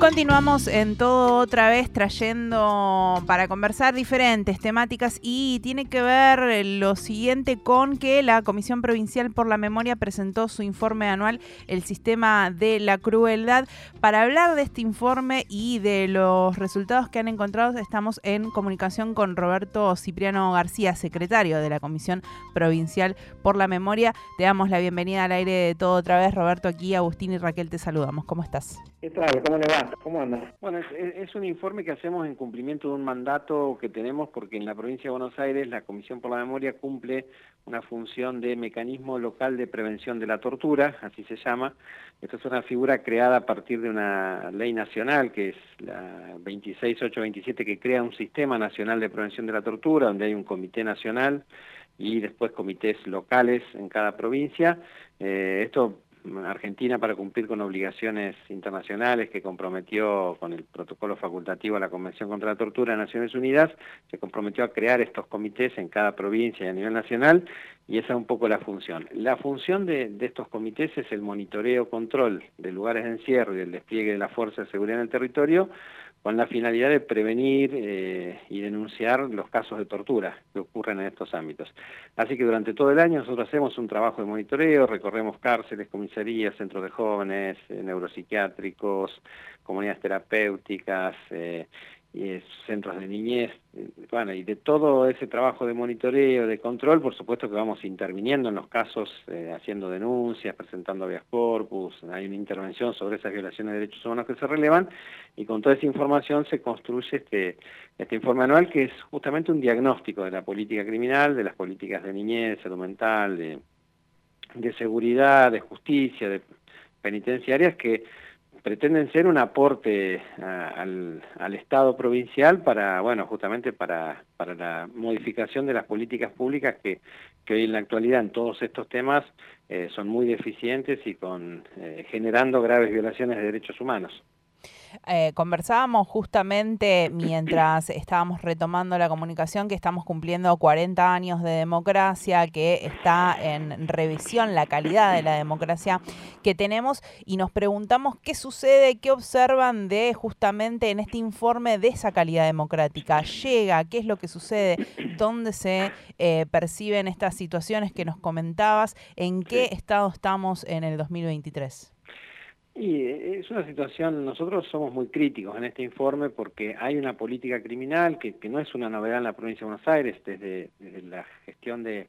Continuamos en todo otra vez trayendo para conversar diferentes temáticas y tiene que ver lo siguiente con que la Comisión Provincial por la Memoria presentó su informe anual El Sistema de la Crueldad. Para hablar de este informe y de los resultados que han encontrado estamos en comunicación con Roberto Cipriano García, secretario de la Comisión Provincial por la Memoria. Te damos la bienvenida al aire de todo otra vez. Roberto, aquí Agustín y Raquel te saludamos. ¿Cómo estás? ¿Qué tal? ¿Cómo le va? ¿Cómo anda? Bueno, es, un informe que hacemos en cumplimiento de un mandato que tenemos porque en la provincia de Buenos Aires la Comisión por la Memoria cumple una función de mecanismo local de prevención de la tortura, así se llama. Esto es una figura creada a partir de una ley nacional que es la 26827 que crea un sistema nacional de prevención de la tortura donde hay un comité nacional y después comités locales en cada provincia. Eh, esto Argentina para cumplir con obligaciones internacionales que comprometió con el protocolo facultativo a la Convención contra la Tortura de Naciones Unidas, se comprometió a crear estos comités en cada provincia y a nivel nacional y esa es un poco la función. La función de, estos comités es el monitoreo, control de lugares de encierro y el despliegue de la fuerza de seguridad en el territorio con la finalidad de prevenir eh, y denunciar los casos de tortura que ocurren en estos ámbitos. Así que durante todo el año nosotros hacemos un trabajo de monitoreo, recorremos cárceles, comisarías, centros de jóvenes, eh, neuropsiquiátricos, comunidades terapéuticas, eh, y centros de niñez, bueno, y de todo ese trabajo de monitoreo, de control, por supuesto que vamos interviniendo en los casos, eh, haciendo denuncias, presentando habeas corpus, hay una intervención sobre esas violaciones de derechos humanos que se relevan, y con toda esa información se construye este, este informe anual que es justamente un diagnóstico de la política criminal, de las políticas de niñez, salud mental, de, de seguridad, de justicia, de penitenciarias que pretenden ser un aporte al, Estado provincial para, bueno, justamente para, para la modificación de las políticas públicas que, que hoy en la actualidad en todos estos temas eh, son muy deficientes y con eh, generando graves violaciones de derechos humanos. Eh, conversábamos justamente mientras estábamos retomando la comunicación que estamos cumpliendo 40 años de democracia, que está en revisión la calidad de la democracia que tenemos y nos preguntamos qué sucede, qué observan de justamente en este informe de esa calidad democrática. ¿Llega? ¿Qué es lo que sucede? ¿Dónde se eh, perciben estas situaciones que nos comentabas? ¿En qué estado estamos en el 2023? Y es una situación, nosotros somos muy críticos en este informe porque hay una política criminal que, que no es una novedad en la provincia de Buenos Aires, desde, la gestión de,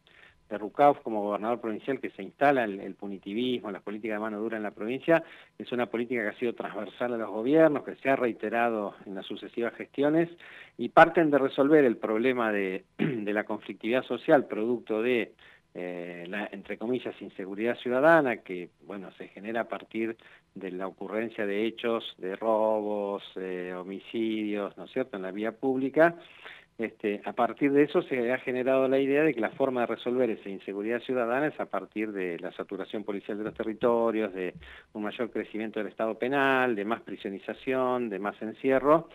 de como gobernador provincial que se instala el, punitivismo, las políticas de mano dura en la provincia, es una política que ha sido transversal a los gobiernos, que se ha reiterado en las sucesivas gestiones y parten de resolver el problema de la conflictividad social producto de eh, la, entre comillas, inseguridad ciudadana, que bueno, se genera a partir de la ocurrencia de hechos de robos, eh, homicidios, ¿no es cierto?, en la vía pública, este, a partir de eso se ha generado la idea de que la forma de resolver esa inseguridad ciudadana es a partir de la saturación policial de los territorios, de un mayor crecimiento del Estado penal, de más prisionización, de más encierro,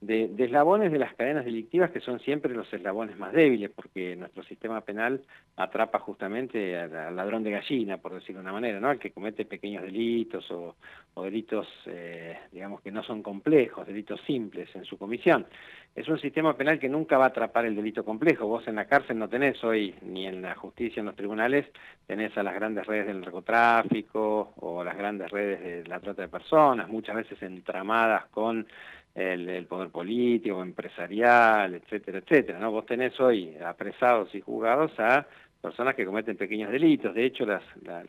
de, eslabones de las cadenas delictivas que son siempre los eslabones más débiles, porque nuestro sistema penal atrapa justamente al, ladrón de gallina, por decirlo de una manera, ¿no? al que comete pequeños delitos o, delitos, eh, digamos, que no son complejos, delitos simples en su comisión. Es un sistema penal que nunca va a atrapar el delito complejo. Vos en la cárcel no tenés hoy, ni en la justicia, en los tribunales, tenés a las grandes redes del narcotráfico o las grandes redes de la trata de personas, muchas veces entramadas con el, poder político, empresarial, etcétera, etcétera. ¿no? Vos tenés hoy apresados y juzgados a personas que cometen pequeños delitos. De hecho, las, la,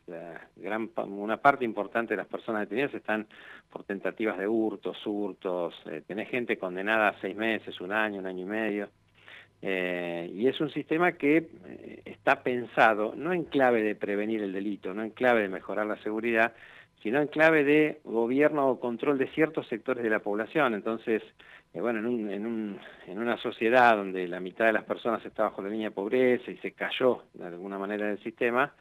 gran, una parte importante de las personas detenidas están por tentativas de hurtos, hurtos. Eh, tenés gente condenada a seis meses, un año, un año y medio. Eh, y es un sistema que eh, está pensado no en clave de prevenir el delito, no en clave de mejorar la seguridad, sino en clave de gobierno o control de ciertos sectores de la población. Entonces, eh, bueno, en, una sociedad donde la mitad de las personas está bajo la línea de pobreza y se cayó de alguna manera del sistema,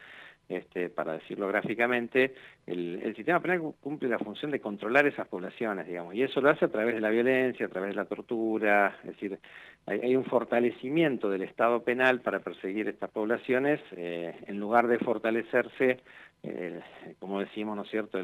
este, para decirlo gráficamente, el, sistema penal cumple la función de controlar esas poblaciones, digamos, y eso lo hace a través de la violencia, a través de la tortura, es decir, hay, un fortalecimiento del Estado penal para perseguir estas poblaciones, eh, en lugar de fortalecerse, eh, como decimos, ¿no es cierto?,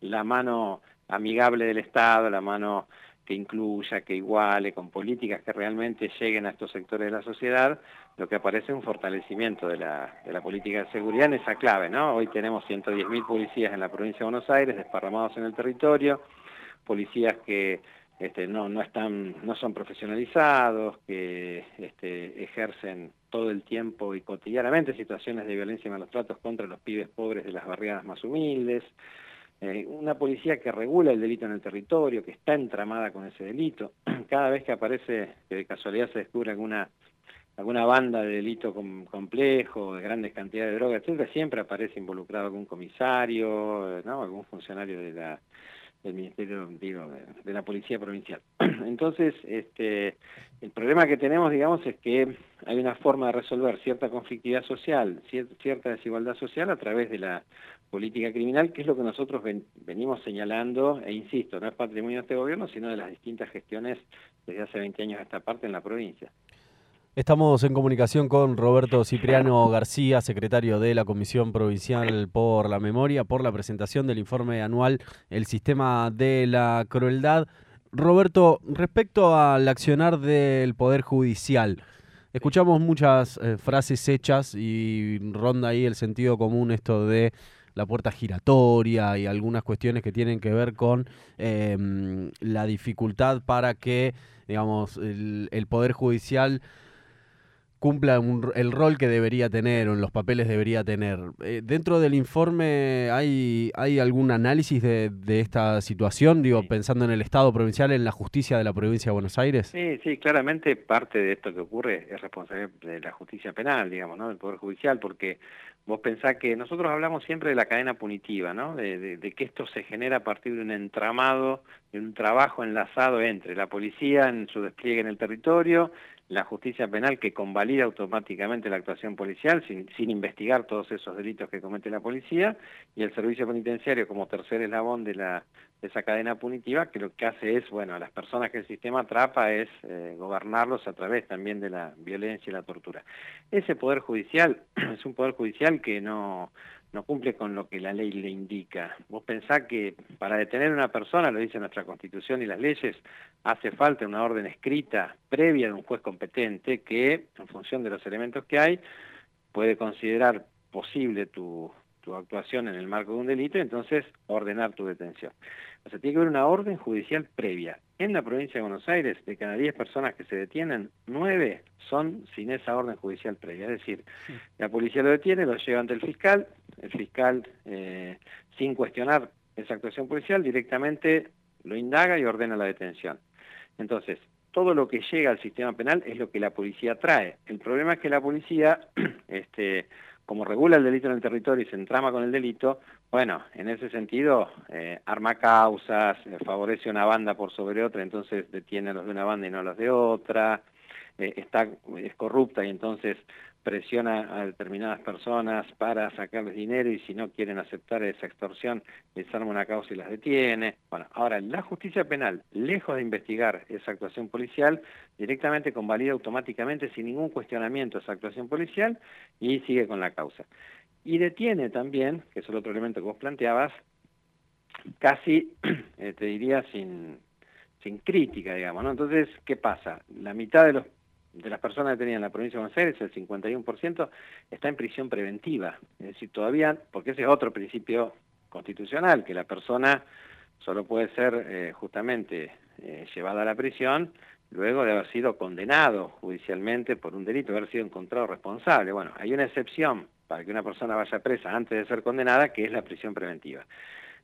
la mano amigable del Estado, la mano que incluya, que iguale, con políticas que realmente lleguen a estos sectores de la sociedad, lo que aparece es un fortalecimiento de la, de la política de seguridad en esa clave, ¿no? Hoy tenemos 110.000 policías en la provincia de Buenos Aires, desparramados en el territorio, policías que este, no, no, están, no son profesionalizados, que este, ejercen todo el tiempo y cotidianamente situaciones de violencia y malos tratos contra los pibes pobres de las barriadas más humildes, eh, una policía que regula el delito en el territorio, que está entramada con ese delito. Cada vez que aparece, que de casualidad se descubre alguna alguna banda de delito complejo, de grandes cantidades de drogas, etcétera, siempre aparece involucrado algún comisario, ¿no? algún funcionario de la del Ministerio, digo, de, la Policía Provincial. Entonces, este, el problema que tenemos, digamos, es que hay una forma de resolver cierta conflictividad social, cierta desigualdad social a través de la política criminal, que es lo que nosotros venimos señalando, e insisto, no es patrimonio de este gobierno, sino de las distintas gestiones desde hace 20 años a esta parte en la provincia. Estamos en comunicación con Roberto Cipriano García, secretario de la Comisión Provincial por la Memoria, por la presentación del informe anual El Sistema de la Crueldad. Roberto, respecto al accionar del Poder Judicial, escuchamos muchas eh, frases hechas y ronda ahí el sentido común esto de la puerta giratoria y algunas cuestiones que tienen que ver con em, la dificultad para que, digamos, el Poder Judicial cumpla el rol que debería tener o en los papeles debería tener. Eh, dentro del informe hay, hay algún análisis de, esta situación, digo, pensando en el Estado provincial, en la justicia de la provincia de Buenos Aires. Sí, sí, claramente parte de esto que ocurre es responsabilidad de la justicia penal, digamos, ¿no? del Poder Judicial, porque vos pensás que nosotros hablamos siempre de la cadena punitiva, ¿no? De, de que esto se genera a partir de un entramado, de un trabajo enlazado entre la policía en su despliegue en el territorio, la justicia penal que convalida automáticamente la actuación policial sin, sin, investigar todos esos delitos que comete la policía y el servicio penitenciario como tercer eslabón de, la, de esa cadena punitiva que lo que hace es, bueno, a las personas que el sistema atrapa es eh, gobernarlos a través también de la violencia y la tortura. Ese poder judicial es un poder judicial que no no cumple con lo que la ley le indica. Vos pensás que para detener a una persona, lo dice nuestra Constitución y las leyes, hace falta una orden escrita previa de un juez competente que, en función de los elementos que hay, puede considerar posible tu, tu actuación en el marco de un delito y entonces ordenar tu detención. O sea, tiene que haber una orden judicial previa. En la provincia de Buenos Aires, de cada 10 personas que se detienen, 9 son sin esa orden judicial previa. Es decir, la policía lo detiene, lo lleva ante el fiscal, el fiscal, eh, sin cuestionar esa actuación policial, directamente lo indaga y ordena la detención. Entonces, todo lo que llega al sistema penal es lo que la policía trae. El problema es que la policía, este, como regula el delito en el territorio y se entrama con el delito, bueno, en ese sentido, eh, arma causas, eh, favorece una banda por sobre otra, entonces detiene a los de una banda y no a los de otra, está, es corrupta y entonces presiona a determinadas personas para sacarles dinero y si no quieren aceptar esa extorsión, les arma una causa y las detiene. Bueno, ahora la justicia penal, lejos de investigar esa actuación policial, directamente convalida automáticamente sin ningún cuestionamiento esa actuación policial y sigue con la causa. Y detiene también, que es el otro elemento que vos planteabas, casi, eh, te diría, sin, sin crítica, digamos, ¿no? Entonces, ¿qué pasa? La mitad de los de las personas detenidas en la provincia de Buenos Aires, el 51%, está en prisión preventiva. Es decir, todavía, porque ese es otro principio constitucional, que la persona solo puede ser eh, justamente eh, llevada a la prisión luego de haber sido condenado judicialmente por un delito, haber sido encontrado responsable. Bueno, hay una excepción para que una persona vaya presa antes de ser condenada, que es la prisión preventiva.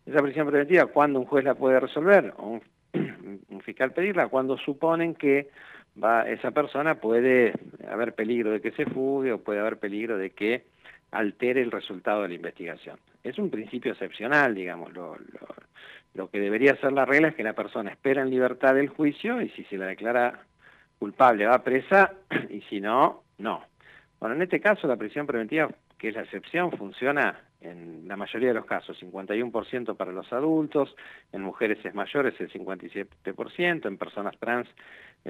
Esa prisión preventiva, ¿cuándo un juez la puede resolver? O un fiscal pedirla? Cuando suponen que va, esa persona puede haber peligro de que se fugue o puede haber peligro de que altere el resultado de la investigación. Es un principio excepcional, digamos, lo, lo, que debería ser la regla es que la persona espera en libertad del juicio y si se la declara culpable va presa y si no, no. Bueno, en este caso la prisión preventiva, que es la excepción, funciona en la mayoría de los casos, 51% para los adultos, en mujeres es mayor, es el 57%, en personas trans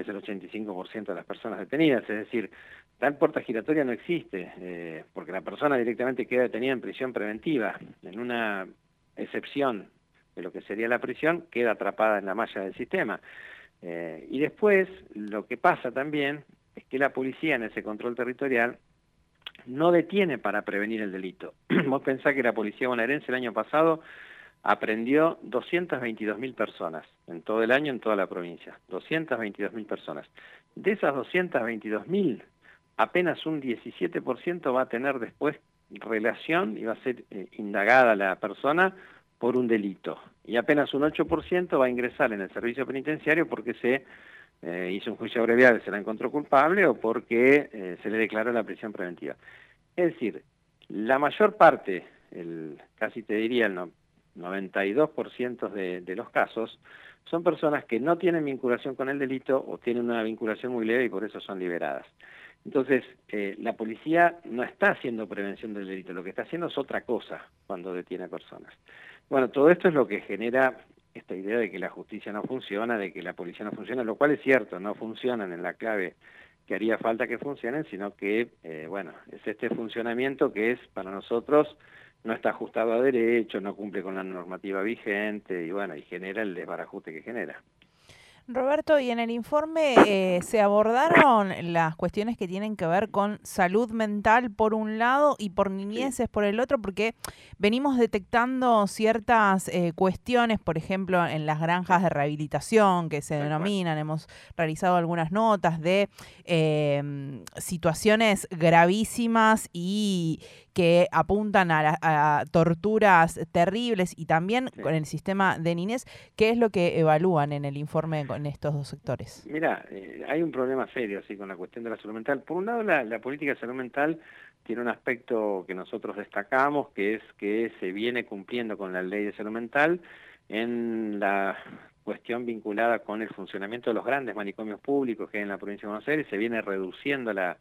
es el 85% de las personas detenidas, es decir, tal puerta giratoria no existe, eh, porque la persona directamente queda detenida en prisión preventiva, en una excepción de lo que sería la prisión, queda atrapada en la malla del sistema. Eh, y después, lo que pasa también es que la policía en ese control territorial no detiene para prevenir el delito. Vos pensás que la policía bonaerense el año pasado aprendió 222.000 personas en todo el año en toda la provincia, 222.000 personas. De esas 222.000, apenas un 17% va a tener después relación y va a ser eh, indagada la persona por un delito. Y apenas un 8% va a ingresar en el servicio penitenciario porque se eh, hizo un juicio abreviado y se la encontró culpable o porque eh, se le declaró la prisión preventiva. Es decir, la mayor parte, el, casi te diría el 92% de, de los casos, son personas que no tienen vinculación con el delito o tienen una vinculación muy leve y por eso son liberadas. Entonces, eh, la policía no está haciendo prevención del delito, lo que está haciendo es otra cosa cuando detiene a personas. Bueno, todo esto es lo que genera esta idea de que la justicia no funciona, de que la policía no funciona, lo cual es cierto, no funcionan en la clave que haría falta que funcionen, sino que, eh, bueno, es este funcionamiento que es para nosotros no está ajustado a derecho, no cumple con la normativa vigente y bueno, y genera el desbarajuste que genera. Roberto, y en el informe eh, se abordaron las cuestiones que tienen que ver con salud mental por un lado y por niñeces por el otro, porque venimos detectando ciertas eh, cuestiones, por ejemplo, en las granjas de rehabilitación que se denominan, hemos realizado algunas notas de em, situaciones gravísimas y que apuntan a, torturas terribles y también con el sistema de niñez. ¿Qué es lo que evalúan en el informe con estos dos sectores? Mira, eh, hay un problema serio así con la cuestión de la salud mental. Por un lado, la, política de salud mental tiene un aspecto que nosotros destacamos, que es que se viene cumpliendo con la ley de salud mental en la cuestión vinculada con el funcionamiento de los grandes manicomios públicos que hay en la provincia de Buenos Aires, se viene reduciendo la,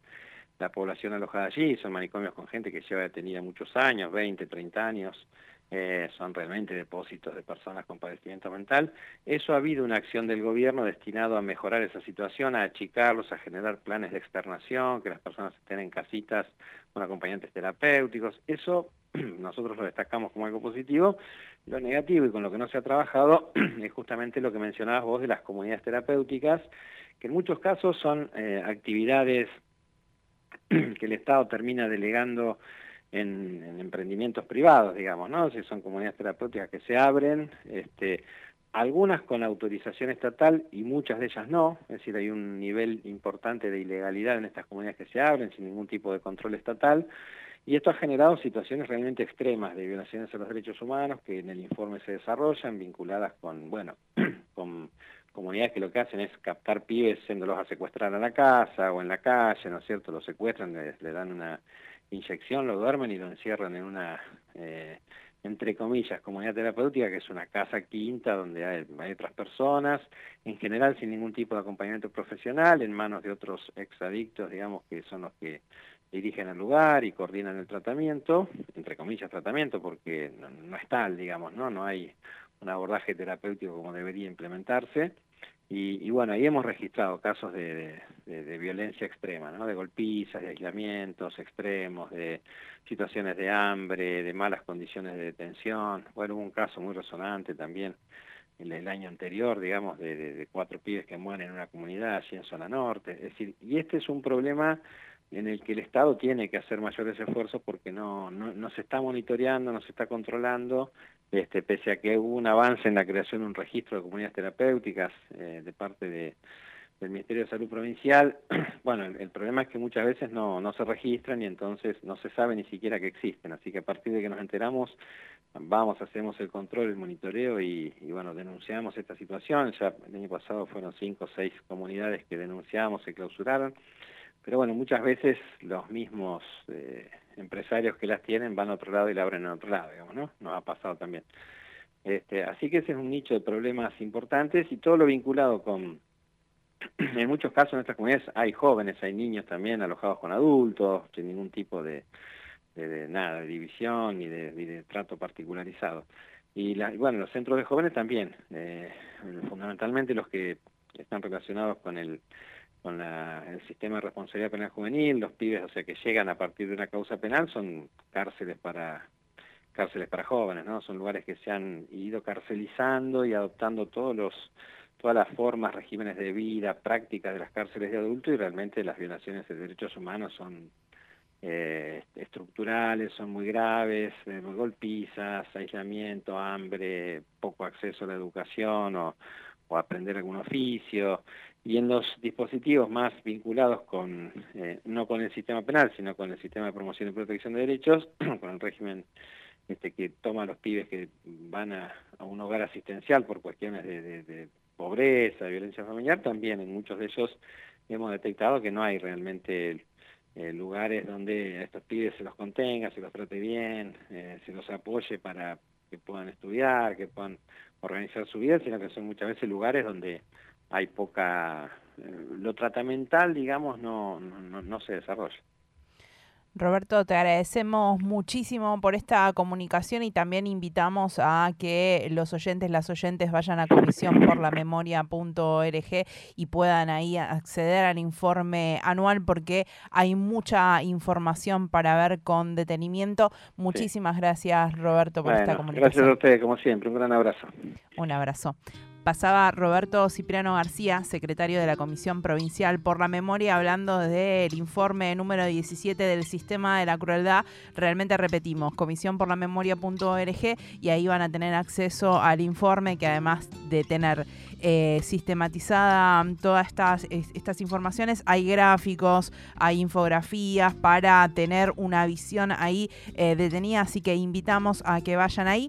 la población alojada allí, son manicomios con gente que lleva detenida muchos años, 20, 30 años, eh, son realmente depósitos de personas con padecimiento mental. Eso ha habido una acción del gobierno destinado a mejorar esa situación, a achicarlos, a generar planes de externación, que las personas estén en casitas con acompañantes terapéuticos. Eso nosotros lo destacamos como algo positivo. Lo negativo y con lo que no se ha trabajado es justamente lo que mencionabas vos de las comunidades terapéuticas, que en muchos casos son eh, actividades que el Estado termina delegando en, emprendimientos privados, digamos, ¿no? Si son comunidades terapéuticas que se abren, este, algunas con autorización estatal y muchas de ellas no, es decir, hay un nivel importante de ilegalidad en estas comunidades que se abren sin ningún tipo de control estatal, y esto ha generado situaciones realmente extremas de violaciones a los derechos humanos que en el informe se desarrollan, vinculadas con, bueno, comunidades que lo que hacen es captar pibes yéndolos a secuestrar a la casa o en la calle, ¿no es cierto? Los secuestran, le, dan una inyección, lo duermen y lo encierran en una, eh, entre comillas, comunidad terapéutica, que es una casa quinta donde hay, hay, otras personas, en general sin ningún tipo de acompañamiento profesional, en manos de otros exadictos, digamos, que son los que dirigen el lugar y coordinan el tratamiento, entre comillas tratamiento, porque no, no es tal, digamos, ¿no? No hay un abordaje terapéutico como debería implementarse. Y, bueno, ahí hemos registrado casos de, violencia extrema, ¿no? de golpizas, de aislamientos extremos, de situaciones de hambre, de malas condiciones de detención. Bueno, hubo un caso muy resonante también el, el año anterior, digamos, de, cuatro pibes que mueren en una comunidad allí en zona norte. Es decir, y este es un problema en el que el Estado tiene que hacer mayores esfuerzos porque no, no, no se está monitoreando, no se está controlando este, pese a que hubo un avance en la creación de un registro de comunidades terapéuticas eh, de parte de, del Ministerio de Salud Provincial, bueno, el, problema es que muchas veces no, no se registran y entonces no se sabe ni siquiera que existen, así que a partir de que nos enteramos, vamos, hacemos el control, el monitoreo y, bueno, denunciamos esta situación, ya el año pasado fueron cinco o seis comunidades que denunciamos, se clausuraron, pero bueno, muchas veces los mismos... Eh, empresarios que las tienen van a otro lado y la abren en otro lado, digamos, ¿no? Nos ha pasado también. Este, así que ese es un nicho de problemas importantes y todo lo vinculado con, en muchos casos en estas comunidades hay jóvenes, hay niños también alojados con adultos, sin ningún tipo de, de, nada, de división ni de, de trato particularizado. Y la, bueno, los centros de jóvenes también, eh, fundamentalmente los que están relacionados con el con el sistema de responsabilidad penal juvenil, los pibes, o sea, que llegan a partir de una causa penal, son cárceles para cárceles para jóvenes, ¿no? Son lugares que se han ido carcelizando y adoptando todos los todas las formas, regímenes de vida, prácticas de las cárceles de adultos y realmente las violaciones de derechos humanos son eh, estructurales, son muy graves, eh, golpizas, aislamiento, hambre, poco acceso a la educación o, o aprender algún oficio. Y en los dispositivos más vinculados con, eh, no con el sistema penal, sino con el sistema de promoción y protección de derechos, con el régimen este, que toma a los pibes que van a, un hogar asistencial por cuestiones de, pobreza, de violencia familiar, también en muchos de ellos hemos detectado que no hay realmente eh, lugares donde a estos pibes se los contenga, se los trate bien, eh, se los apoye para que puedan estudiar, que puedan organizar su vida, sino que son muchas veces lugares donde hay poca, eh, lo tratamental, digamos, no, no, no se desarrolla. Roberto, te agradecemos muchísimo por esta comunicación y también invitamos a que los oyentes, las oyentes vayan a comisión por la memoria.org y puedan ahí acceder al informe anual porque hay mucha información para ver con detenimiento. Muchísimas gracias, Roberto, por esta comunicación. Gracias a ustedes, como siempre. Un gran abrazo. Un abrazo pasaba Roberto Cipriano García, secretario de la Comisión Provincial por la Memoria, hablando del informe número 17 del Sistema de la Crueldad. Realmente repetimos, comisiónporlamemoria.org y ahí van a tener acceso al informe que además de tener eh, sistematizada todas estas, estas informaciones, hay gráficos, hay infografías para tener una visión ahí eh, detenida, así que invitamos a que vayan ahí.